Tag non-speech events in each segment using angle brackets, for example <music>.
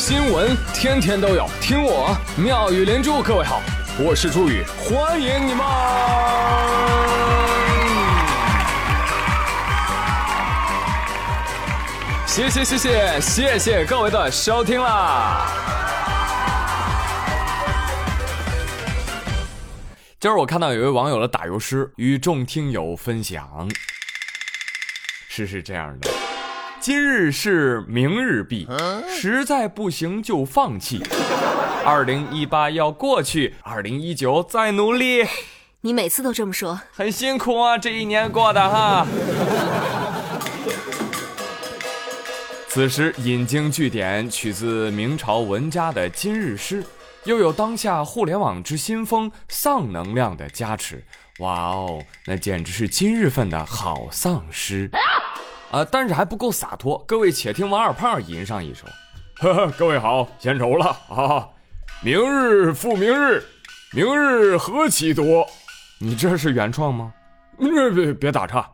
新闻天天都有，听我妙语连珠。各位好，我是朱宇，欢迎你们！谢谢谢谢谢谢各位的收听啦！今儿我看到有位网友的打油诗，与众听友分享，诗是这样的。今日事明日毕，实在不行就放弃。二零一八要过去，二零一九再努力。你每次都这么说，很辛苦啊，这一年过的哈。此时引经据典，取自明朝文家的今日诗，又有当下互联网之新风丧能量的加持。哇哦，那简直是今日份的好丧诗。啊，但是还不够洒脱。各位且听王二胖吟上一首。呵呵，各位好，献丑了啊！明日复明日，明日何其多。你这是原创吗？别别别打岔，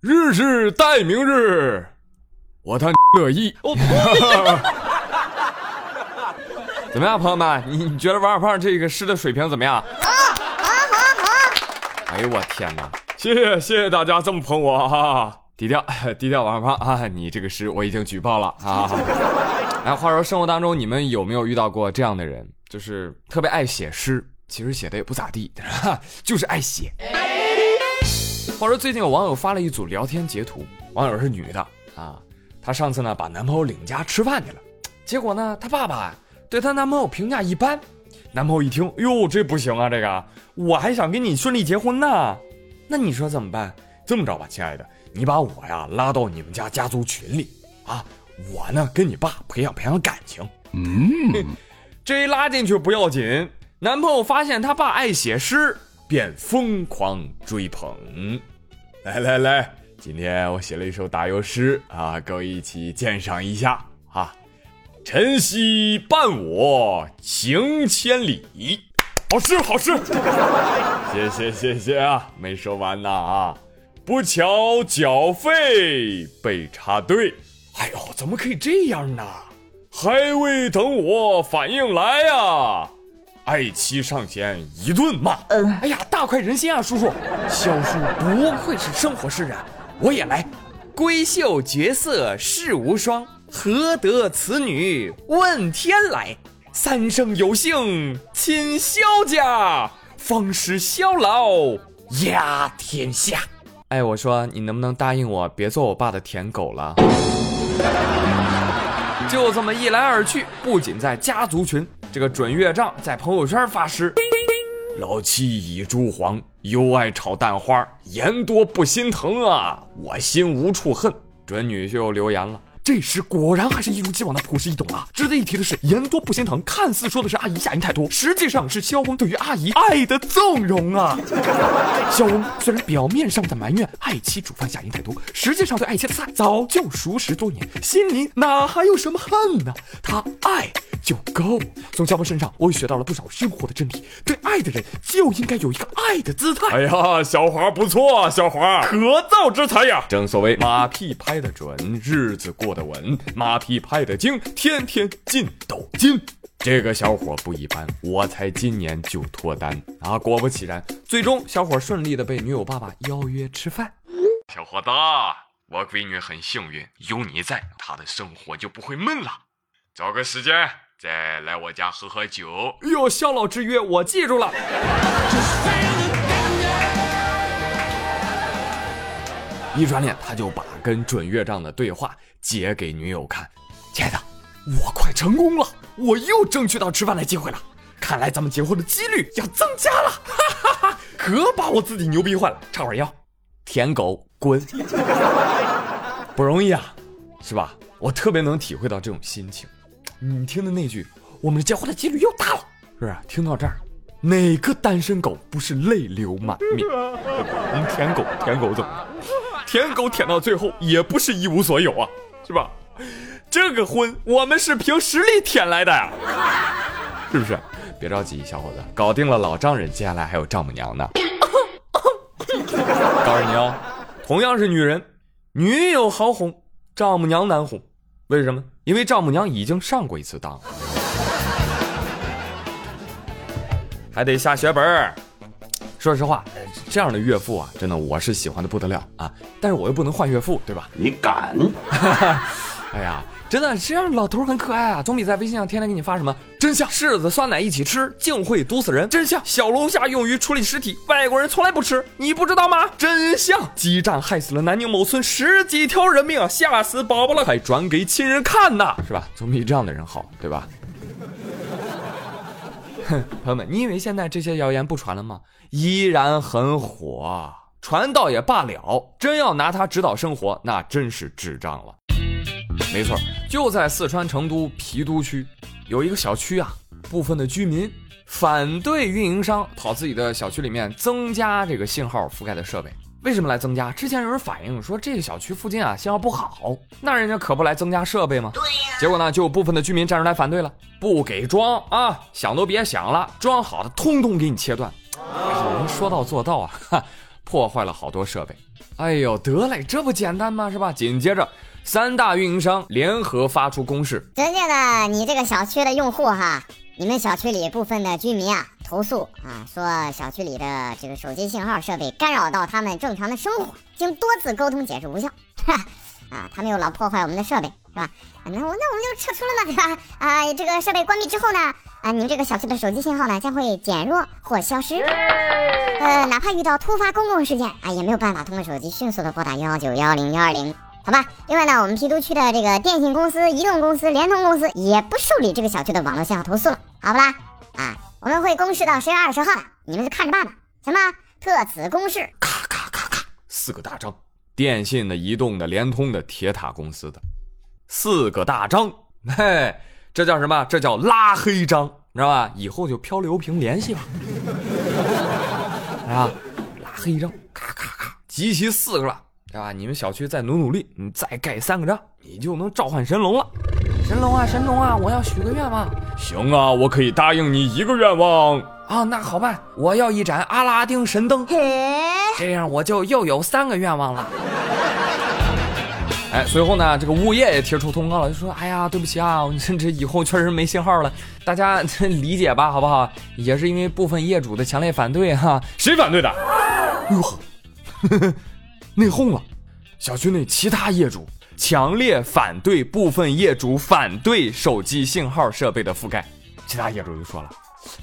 日日待明日，我他乐意。<laughs> 怎么样，朋友们？你你觉得王二胖这个诗的水平怎么样？啊啊啊！哎呦我天哪！谢谢谢谢大家这么捧我哈。低调，<laughs> 低调，王胖啊！你这个诗我已经举报了啊！哎，<laughs> 话说生活当中你们有没有遇到过这样的人，就是特别爱写诗，其实写的也不咋地，<laughs> 就是爱写。话说最近有网友发了一组聊天截图，网友是女的啊，她上次呢把男朋友领家吃饭去了，结果呢她爸爸对她男朋友评价一般，男朋友一听，哟这不行啊，这个我还想跟你顺利结婚呢，那你说怎么办？这么着吧，亲爱的。你把我呀拉到你们家家族群里啊，我呢跟你爸培养培养感情。嗯，这一拉进去不要紧，男朋友发现他爸爱写诗，便疯狂追捧。来来来，今天我写了一首打油诗啊，各位一起鉴赏一下啊。晨曦伴我行千里，好诗好诗，<laughs> 谢谢谢谢啊，没说完呢啊。不巧缴费被插队，哎呦，怎么可以这样呢？还未等我反应来呀，爱妻上前一顿骂。嗯，哎呀，大快人心啊，叔叔，萧叔不愧是生活诗人，我也来。闺秀绝色世无双，何得此女问天来？三生有幸亲萧家，方使萧老压天下。哎，我说你能不能答应我，别做我爸的舔狗了？就这么一来二去，不仅在家族群，这个准岳丈在朋友圈发誓：老妻已朱黄，又爱炒蛋花，言多不心疼啊，我心无处恨。准女婿又留言了。这时果然还是一如既往的朴实易懂啊！值得一提的是，言多不心疼，看似说的是阿姨下人太多，实际上是萧翁对于阿姨爱的纵容啊！萧翁虽然表面上在埋怨爱妻煮饭下人太多，实际上对爱妻的菜早就熟识多年，心里哪还有什么恨呢？他爱。就够了。从肖峰身上，我也学到了不少生活的真理。对爱的人，就应该有一个爱的姿态。哎呀，小华不错，小华可造之才呀！正所谓马屁拍得准，日子过得稳；马屁拍得精，天天进斗金。这个小伙不一般，我才今年就脱单啊！果不其然，最终小伙顺利的被女友爸爸邀约吃饭。小伙子，我闺女很幸运，有你在，她的生活就不会闷了。找个时间。再来我家喝喝酒。哟，肖老之约，我记住了。一转脸，他就把跟准岳丈的对话截给女友看。亲爱的，我快成功了，我又争取到吃饭的机会了。看来咱们结婚的几率要增加了。哈哈哈，可把我自己牛逼坏了。插会儿腰，舔狗滚。<laughs> 不容易啊，是吧？我特别能体会到这种心情。你听的那句，我们结婚的几率又大了，是不是？听到这儿，哪个单身狗不是泪流满面？<laughs> 我们舔狗，舔狗怎么了？舔狗舔到最后也不是一无所有啊，是吧？这个婚我们是凭实力舔来的呀，是不是？别着急，小伙子，搞定了老丈人，接下来还有丈母娘呢。告诉你哦，同样是女人，女友好哄，丈母娘难哄，为什么？因为丈母娘已经上过一次当，还得下血本儿。说实话，这样的岳父啊，真的我是喜欢的不得了啊！但是我又不能换岳父，对吧？你敢？<laughs> 哎呀，真的这样老头很可爱啊，总比在微信上天天给你发什么真相柿子酸奶一起吃，竟会毒死人。真相小龙虾用于处理尸体，外国人从来不吃，你不知道吗？真相激战害死了南宁某村十几条人命啊，吓死宝宝了，还转给亲人看呐，是吧？总比这样的人好，对吧？<laughs> 朋友们，你以为现在这些谣言不传了吗？依然很火，传倒也罢了，真要拿它指导生活，那真是智障了。没错，就在四川成都郫都区，有一个小区啊，部分的居民反对运营商跑自己的小区里面增加这个信号覆盖的设备。为什么来增加？之前有人反映说这个小区附近啊信号不好，那人家可不来增加设备吗？对呀。结果呢，就有部分的居民站出来反对了，不给装啊，想都别想了，装好的通通给你切断。人说到做到啊，哈，破坏了好多设备。哎呦，得嘞，这不简单吗？是吧？紧接着，三大运营商联合发出公示，尊敬的你这个小区的用户哈，你们小区里部分的居民啊。投诉啊，说小区里的这个手机信号设备干扰到他们正常的生活，经多次沟通解释无效。<laughs> 啊，他们又老破坏我们的设备，是吧？那我那我们就撤出了嘛，对吧？啊，这个设备关闭之后呢，啊，你们这个小区的手机信号呢将会减弱或消失。呃，哪怕遇到突发公共事件啊，也没有办法通过手机迅速的拨打幺幺九幺零幺二零，好吧？另外呢，我们郫都区的这个电信公司、移动公司、联通公司也不受理这个小区的网络信号投诉了，好不啦？啊。我们会公示到十月二十号的，你们就看着办吧，行吗？特此公示。咔咔咔咔，四个大章，电信的、移动的、联通的、铁塔公司的，四个大章，嘿，这叫什么？这叫拉黑章，知道吧？以后就漂流瓶联系吧。<laughs> 啊，拉黑章，咔咔咔，集齐四个了，对吧？你们小区再努努力，你再盖三个章，你就能召唤神龙了。神龙啊，神龙啊，我要许个愿望。行啊，我可以答应你一个愿望啊。那好办，我要一盏阿拉丁神灯，这样我就又有三个愿望了。<laughs> 哎，随后呢，这个物业也贴出通告了，就说：“哎呀，对不起啊，这这以后确实没信号了，大家理解吧，好不好？也是因为部分业主的强烈反对哈。谁反对的？哟呵，<laughs> 内讧了，小区内其他业主。”强烈反对部分业主反对手机信号设备的覆盖，其他业主就说了：“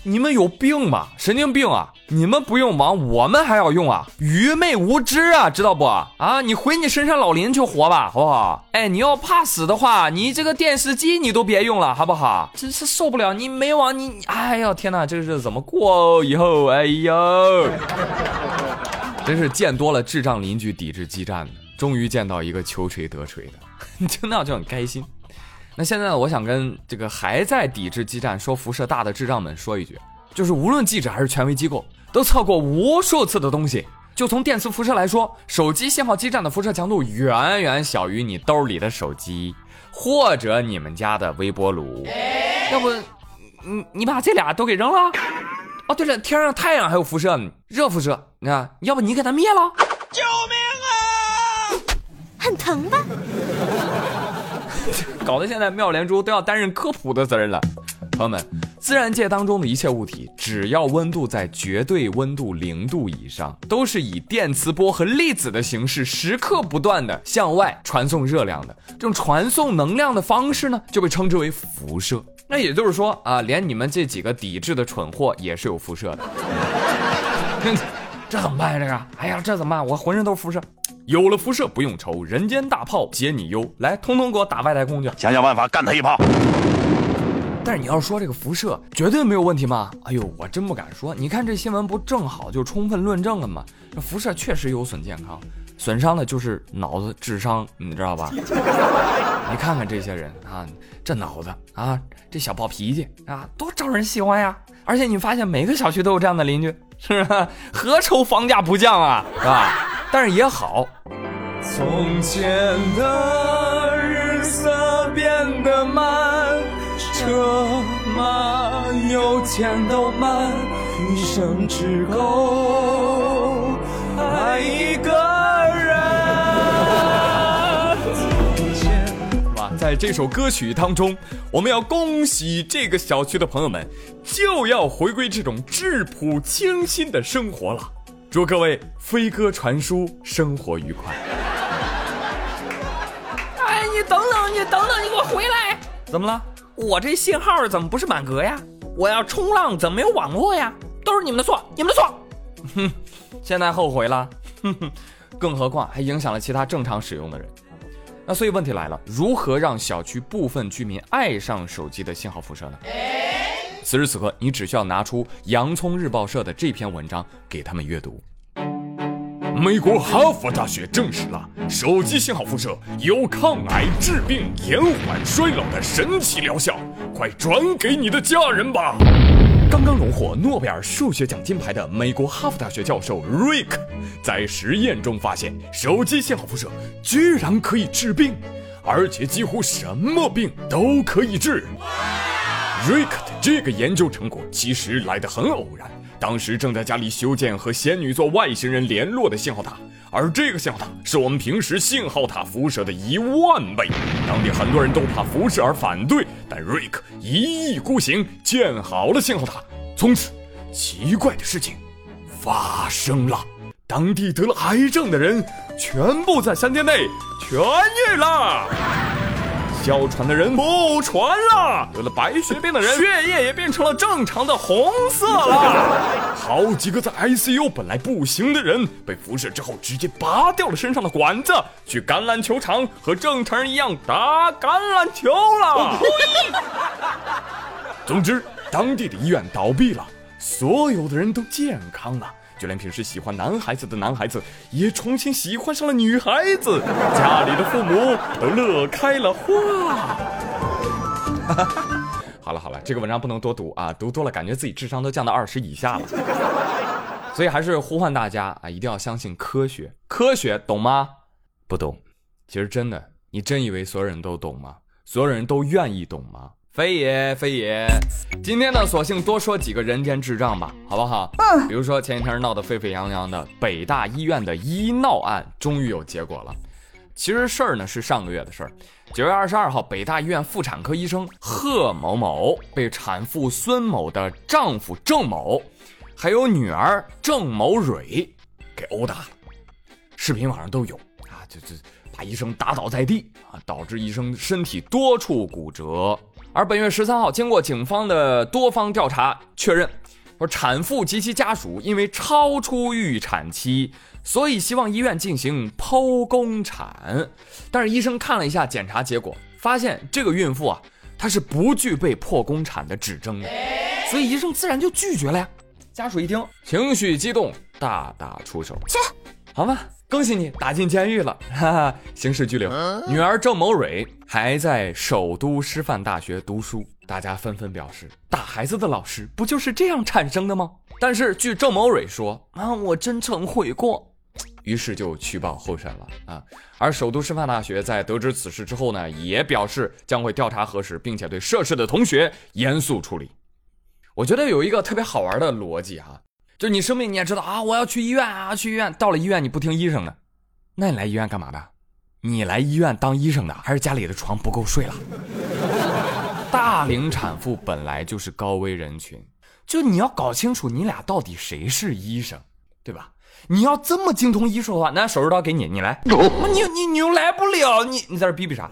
你们有病吧？神经病啊！你们不用网，我们还要用啊！愚昧无知啊，知道不？啊，你回你深山老林去活吧，好不好？哎，你要怕死的话，你这个电视机你都别用了，好不好？<laughs> 真是受不了！你没网，你哎呀天哪，这个日子怎么过？以后哎呦，真是见多了智障邻居抵制基站的。”终于见到一个求锤得锤的，<laughs> 听到就很开心。那现在，我想跟这个还在抵制基站、说辐射大的智障们说一句，就是无论记者还是权威机构，都测过无数次的东西。就从电磁辐射来说，手机信号基站的辐射强度远远小于你兜里的手机或者你们家的微波炉。要不，你你把这俩都给扔了？哦，对了，天上太阳还有辐射呢，热辐射，你看，要不你给它灭了？救命！很疼吧？<laughs> 搞得现在妙莲珠都要担任科普的责任了。朋友们，自然界当中的一切物体，只要温度在绝对温度零度以上，都是以电磁波和粒子的形式，时刻不断的向外传送热量的。这种传送能量的方式呢，就被称之为辐射。那也就是说啊，连你们这几个抵制的蠢货也是有辐射的。<laughs> 这怎么办呀？这个，哎呀，这怎么办？我浑身都是辐射。有了辐射不用愁，人间大炮解你忧。来，通通给我打外太空去，想想办法干他一炮。但是你要说这个辐射绝对没有问题吗？哎呦，我真不敢说。你看这新闻不正好就充分论证了吗？这辐射确实有损健康，损伤的就是脑子智商，你知道吧？<laughs> 你看看这些人啊，这脑子啊，这小暴脾气啊，多招人喜欢呀！而且你发现每个小区都有这样的邻居，是不是？何愁房价不降啊？是吧？但是也好。从前的日色变得慢，车马邮件都慢，一生只够爱一个人。<laughs> 哇，在在这首歌曲当中，我们要恭喜这个小区的朋友们，就要回归这种质朴清新的生活了。祝各位飞鸽传书，生活愉快。哎，你等等，你等等，你给我回来！怎么了？我这信号怎么不是满格呀？我要冲浪怎么没有网络呀？都是你们的错，你们的错！哼，现在后悔了。哼哼，更何况还影响了其他正常使用的人。那所以问题来了，如何让小区部分居民爱上手机的信号辐射呢？此时此刻，你只需要拿出洋葱日报社的这篇文章给他们阅读。美国哈佛大学证实了手机信号辐射有抗癌、治病、延缓衰老的神奇疗效，快转给你的家人吧！刚刚荣获诺贝尔数学奖金牌的美国哈佛大学教授瑞克，在实验中发现，手机信号辐射居然可以治病，而且几乎什么病都可以治。瑞克的这个研究成果其实来得很偶然，当时正在家里修建和仙女座外星人联络的信号塔，而这个信号塔是我们平时信号塔辐射的一万倍。当地很多人都怕辐射而反对，但瑞克一意孤行，建好了信号塔。从此，奇怪的事情发生了，当地得了癌症的人全部在三天内痊愈了。哮喘的人不喘了，得了白血病的人血液也变成了正常的红色了。好几个在 ICU 本来不行的人，被辐射之后直接拔掉了身上的管子，去橄榄球场和正常人一样打橄榄球了。总之，当地的医院倒闭了，所有的人都健康了。就连平时喜欢男孩子的男孩子，也重新喜欢上了女孩子。家里的父母都乐开了花。<laughs> 好了好了，这个文章不能多读啊，读多了感觉自己智商都降到二十以下了。所以还是呼唤大家啊，一定要相信科学。科学懂吗？不懂。其实真的，你真以为所有人都懂吗？所有人都愿意懂吗？非也非也，今天呢，索性多说几个人间智障吧，好不好？嗯。比如说前几天闹得沸沸扬扬的北大医院的医闹案，终于有结果了。其实事儿呢是上个月的事儿，九月二十二号，北大医院妇产科医生贺某某被产妇孙某的丈夫郑某，还有女儿郑某蕊给殴打了。视频网上都有啊，就就把医生打倒在地啊，导致医生身体多处骨折。而本月十三号，经过警方的多方调查，确认说产妇及其家属因为超出预产期，所以希望医院进行剖宫产。但是医生看了一下检查结果，发现这个孕妇啊，她是不具备破宫产的指征的，所以医生自然就拒绝了呀。家属一听，情绪激动，大打出手。切，好吧。恭喜你打进监狱了，<laughs> 哈哈，刑事拘留。女儿郑某蕊还在首都师范大学读书，大家纷纷表示，打孩子的老师不就是这样产生的吗？但是据郑某蕊说，啊，我真诚悔过，于是就取保候审了啊。而首都师范大学在得知此事之后呢，也表示将会调查核实，并且对涉事的同学严肃处理。我觉得有一个特别好玩的逻辑哈。就你生病，你也知道啊，我要去医院啊，去医院。到了医院，你不听医生的，那你来医院干嘛的？你来医院当医生的，还是家里的床不够睡了？<laughs> 大龄产妇本来就是高危人群，就你要搞清楚你俩到底谁是医生，对吧？你要这么精通医术的话，那手术刀给你，你来。你你你又来不了，你你在这逼逼啥？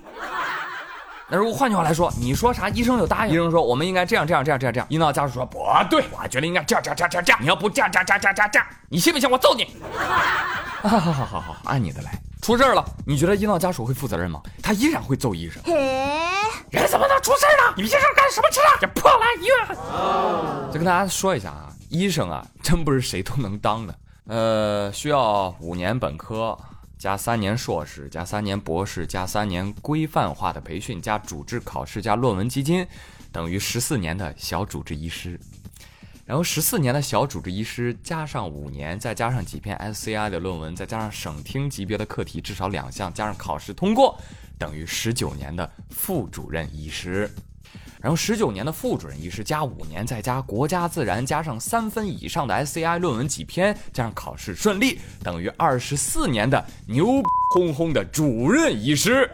那如果换句话来说，你说啥，医生就答应。医生说我们应该这样这样这样这样这样。医闹家属说不对，我觉得应该这样这样这样这样。你要不这样这样这样这样这样，你信不信我揍你？好好好好好，按你的来。出事了，你觉得医闹家属会负责任吗？他依然会揍医生。人怎么能出事呢？你们医生干什么吃的？这破烂医院。就跟大家说一下啊，医生啊，真不是谁都能当的。呃，需要五年本科。加三年硕士，加三年博士，加三年规范化的培训，加主治考试，加论文基金，等于十四年的小主治医师。然后十四年的小主治医师加上五年，再加上几篇 SCI 的论文，再加上省厅级别的课题至少两项，加上考试通过，等于十九年的副主任医师。然后十九年的副主任医师加五年，再加国家自然，加上三分以上的 SCI 论文几篇，加上考试顺利，等于二十四年的牛哄哄的主任医师。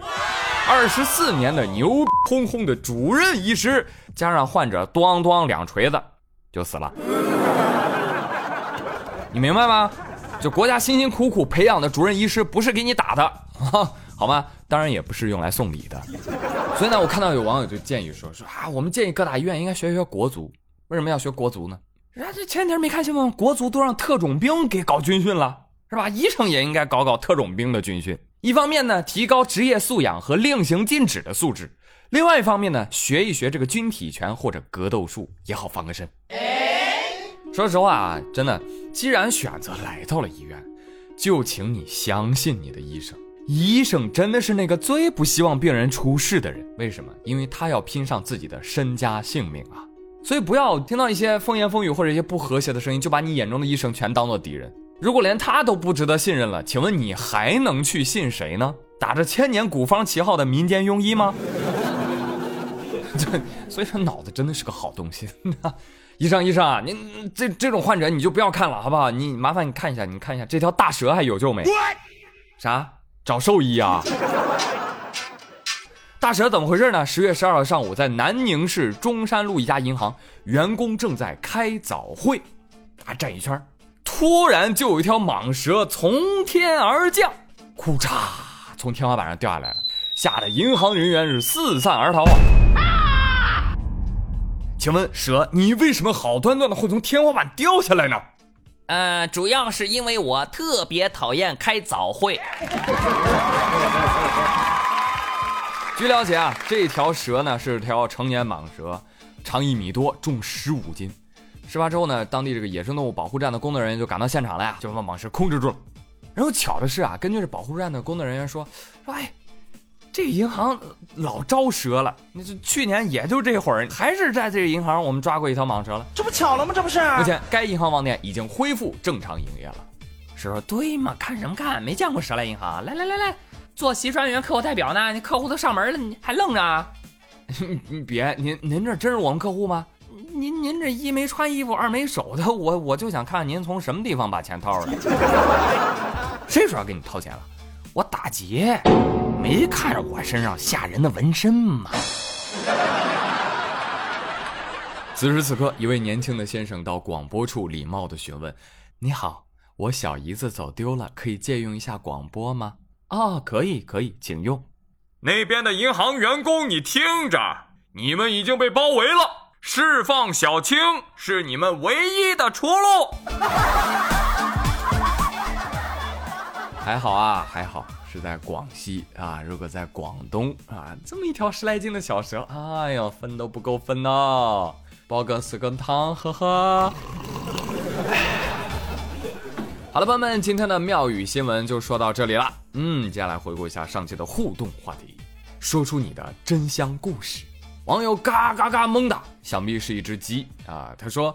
二十四年的牛哄哄的主任医师，加上患者咣咣两锤子就死了。你明白吗？就国家辛辛苦苦培养的主任医师，不是给你打的，<laughs> 好吗？当然也不是用来送礼的。<laughs> 所以呢，我看到有网友就建议说说啊，我们建议各大医院应该学学国足。为什么要学国足呢？人家这前几天没看新闻，国足都让特种兵给搞军训了，是吧？医生也应该搞搞特种兵的军训。一方面呢，提高职业素养和令行禁止的素质；另外一方面呢，学一学这个军体拳或者格斗术也好防个身。说实话啊，真的，既然选择来到了医院，就请你相信你的医生。医生真的是那个最不希望病人出事的人。为什么？因为他要拼上自己的身家性命啊！所以不要听到一些风言风语或者一些不和谐的声音，就把你眼中的医生全当做敌人。如果连他都不值得信任了，请问你还能去信谁呢？打着千年古方旗号的民间庸医吗？这 <laughs> 所以说脑子真的是个好东西。医生，医生啊，您这这种患者你就不要看了，好不好？你麻烦你看一下，你看一下这条大蛇还有救没？啥？找兽医啊？<laughs> 大蛇怎么回事呢？十月十二号上午，在南宁市中山路一家银行，员工正在开早会，啊，站一圈，突然就有一条蟒蛇从天而降，库嚓，从天花板上掉下来了，吓得银行人员是四散而逃啊！请问蛇，你为什么好端端的会从天花板掉下来呢？呃，主要是因为我特别讨厌开早会。<laughs> 据了解啊，这条蛇呢是条成年蟒蛇，长一米多，重十五斤。事发之后呢，当地这个野生动物保护站的工作人员就赶到现场了呀，就把蟒蛇控制住了。然后巧的是啊，根据这保护站的工作人员说，说哎，这银行老招蛇了。那这去年也就这会儿，还是在这个银行我们抓过一条蟒蛇了。这不巧了吗？这不是。目前该银行网点已经恢复正常营业了。是说对吗？看什么看？没见过蛇来银行。来来来来。做协专员、客户代表呢？你客户都上门了，你还愣着？<laughs> 你别，您您这真是我们客户吗？您您这一没穿衣服，二没手的，我我就想看看您从什么地方把钱掏出来。<laughs> 谁说要给你掏钱了？我打劫，没看着我身上吓人的纹身吗？<laughs> 此时此刻，一位年轻的先生到广播处礼貌的询问：“你好，我小姨子走丢了，可以借用一下广播吗？”啊，可以可以，请用。那边的银行员工，你听着，你们已经被包围了，释放小青是你们唯一的出路。<laughs> 还好啊，还好是在广西啊，如果在广东啊，这么一条十来斤的小蛇，哎呀，分都不够分呢，煲个四根汤，呵呵。好了，朋友们，今天的妙语新闻就说到这里了。嗯，接下来回顾一下上期的互动话题，说出你的真香故事。网友嘎嘎嘎懵的，想必是一只鸡啊。他说：“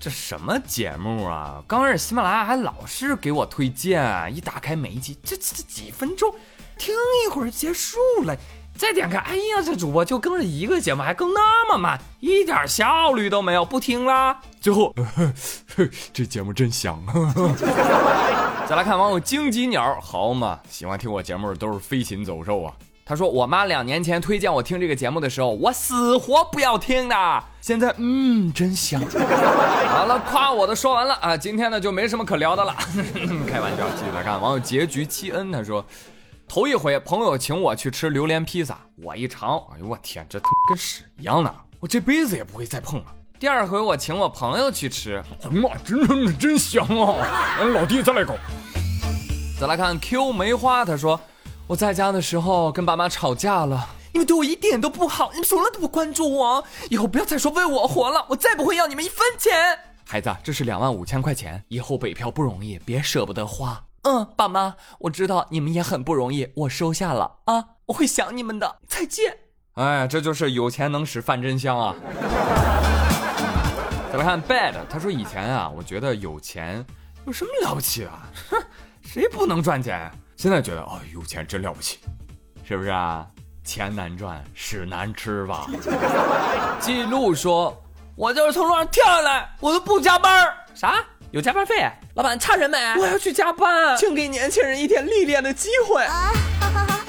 这什么节目啊？刚开始喜马拉雅还老是给我推荐，一打开每一集，这这几分钟，听一会儿结束了。”再点开，哎呀，这主播就更了一个节目，还更那么慢，一点效率都没有，不听啦。最后，<laughs> 这节目真香。<laughs> 再来看网友荆棘鸟，好嘛，喜欢听我节目的都是飞禽走兽啊。他说，我妈两年前推荐我听这个节目的时候，我死活不要听的。现在，嗯，真香。好了，夸我的说完了啊，今天呢就没什么可聊的了。<laughs> 开玩笑，继续来看网友结局七恩，他说。头一回朋友请我去吃榴莲披萨，我一尝，哎呦我天，这跟屎一样的，我这辈子也不会再碰了。第二回我请我朋友去吃，妈，真真真香啊！老弟再来口。再来看 Q 梅花，他说我在家的时候跟爸妈吵架了，你们对我一点都不好，你们从来都不关注我，以后不要再说为我活了，我再不会要你们一分钱。孩子，这是两万五千块钱，以后北漂不容易，别舍不得花。嗯，爸妈，我知道你们也很不容易，我收下了啊，我会想你们的，再见。哎，这就是有钱能使饭真香啊！<laughs> 再来看 bad，他说以前啊，我觉得有钱有什么了不起啊？哼，谁不能赚钱？现在觉得哦，有钱真了不起，是不是啊？钱难赚，屎难吃吧？<laughs> 记录说，我就是从楼上跳下来，我都不加班。啥？有加班费，老板差人没？我要去加班，请给年轻人一点历练的机会。啊哈哈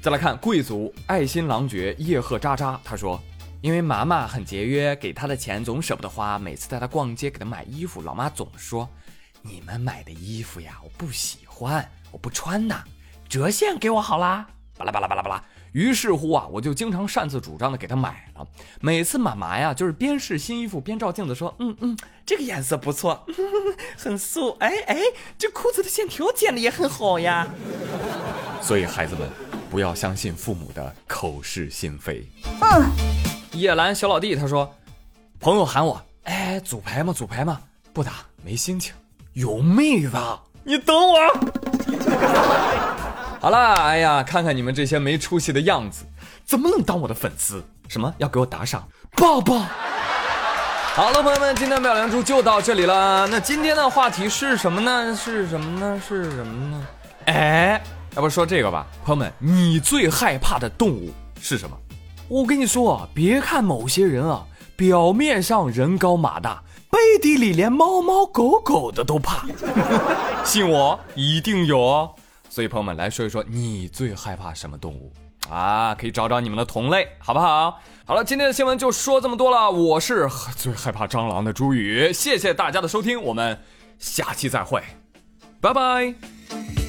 再来看贵族爱新郎爵叶赫渣渣，他说。因为妈妈很节约，给她的钱总舍不得花。每次带她逛街，给她买衣服，老妈总说：“你们买的衣服呀，我不喜欢，我不穿呐，折现给我好啦。”巴拉巴拉巴拉巴拉。于是乎啊，我就经常擅自主张的给他买了。每次妈妈呀，就是边试新衣服边照镜子说：“嗯嗯，这个颜色不错，<laughs> 很素。哎哎，这裤子的线条剪的也很好呀。”所以孩子们，不要相信父母的口是心非。嗯。叶兰小老弟他说：“朋友喊我，哎，组牌吗？组牌吗？不打，没心情。有妹子，你等我。<laughs> 好了，哎呀，看看你们这些没出息的样子，怎么能当我的粉丝？什么要给我打赏？抱抱。好了，朋友们，今天妙良珠就到这里了。那今天的话题是什么呢？是什么呢？是什么呢？哎，要不说这个吧，朋友们，你最害怕的动物是什么？”我跟你说啊，别看某些人啊，表面上人高马大，背地里连猫猫狗狗的都怕。<laughs> 信我，一定有哦。所以朋友们来说一说，你最害怕什么动物啊？可以找找你们的同类，好不好？好了，今天的新闻就说这么多了。我是最害怕蟑螂的朱宇，谢谢大家的收听，我们下期再会，拜拜。